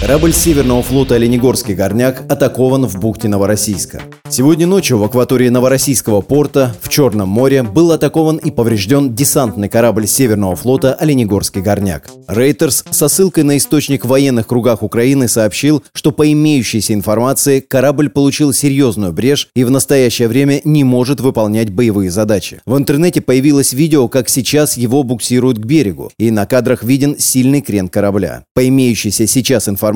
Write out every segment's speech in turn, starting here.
Корабль Северного флота «Оленегорский горняк» атакован в бухте Новороссийска. Сегодня ночью в акватории Новороссийского порта в Черном море был атакован и поврежден десантный корабль Северного флота «Оленегорский горняк». Рейтерс со ссылкой на источник в военных кругах Украины сообщил, что по имеющейся информации корабль получил серьезную брешь и в настоящее время не может выполнять боевые задачи. В интернете появилось видео, как сейчас его буксируют к берегу, и на кадрах виден сильный крен корабля. По имеющейся сейчас информации,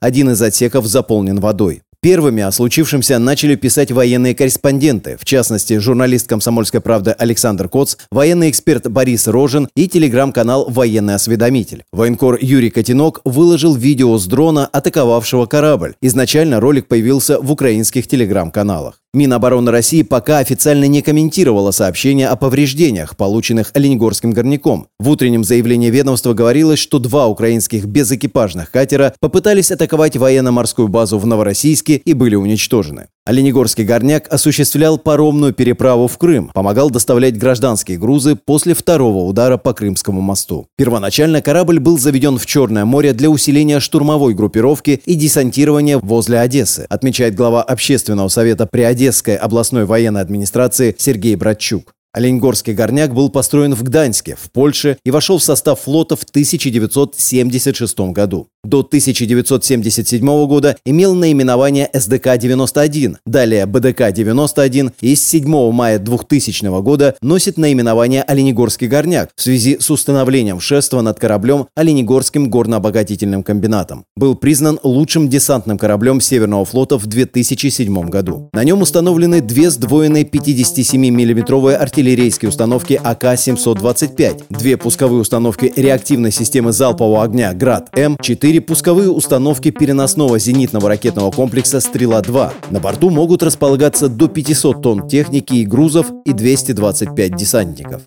один из отсеков заполнен водой. Первыми о случившемся начали писать военные корреспонденты, в частности, журналист «Комсомольской правды» Александр Коц, военный эксперт Борис Рожин и телеграм-канал «Военный осведомитель». Военкор Юрий Котенок выложил видео с дрона, атаковавшего корабль. Изначально ролик появился в украинских телеграм-каналах. Минобороны России пока официально не комментировала сообщения о повреждениях, полученных Оленегорским горняком. В утреннем заявлении ведомства говорилось, что два украинских безэкипажных катера попытались атаковать военно-морскую базу в Новороссийске и были уничтожены. Оленегорский горняк осуществлял паромную переправу в Крым, помогал доставлять гражданские грузы после второго удара по Крымскому мосту. Первоначально корабль был заведен в Черное море для усиления штурмовой группировки и десантирования возле Одессы, отмечает глава Общественного совета при Одесской областной военной администрации Сергей Братчук. Оленьгорский горняк был построен в Гданьске, в Польше и вошел в состав флота в 1976 году. До 1977 года имел наименование СДК-91, далее БДК-91 и с 7 мая 2000 года носит наименование Оленегорский горняк в связи с установлением шества над кораблем Оленегорским горнообогатительным комбинатом. Был признан лучшим десантным кораблем Северного флота в 2007 году. На нем установлены две сдвоенные 57 миллиметровые артиллерийские установки АК-725, две пусковые установки реактивной системы залпового огня «Град-М», четыре пусковые установки переносного зенитного ракетного комплекса «Стрела-2». На борту могут располагаться до 500 тонн техники и грузов и 225 десантников.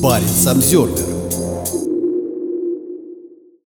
Баренц обзервер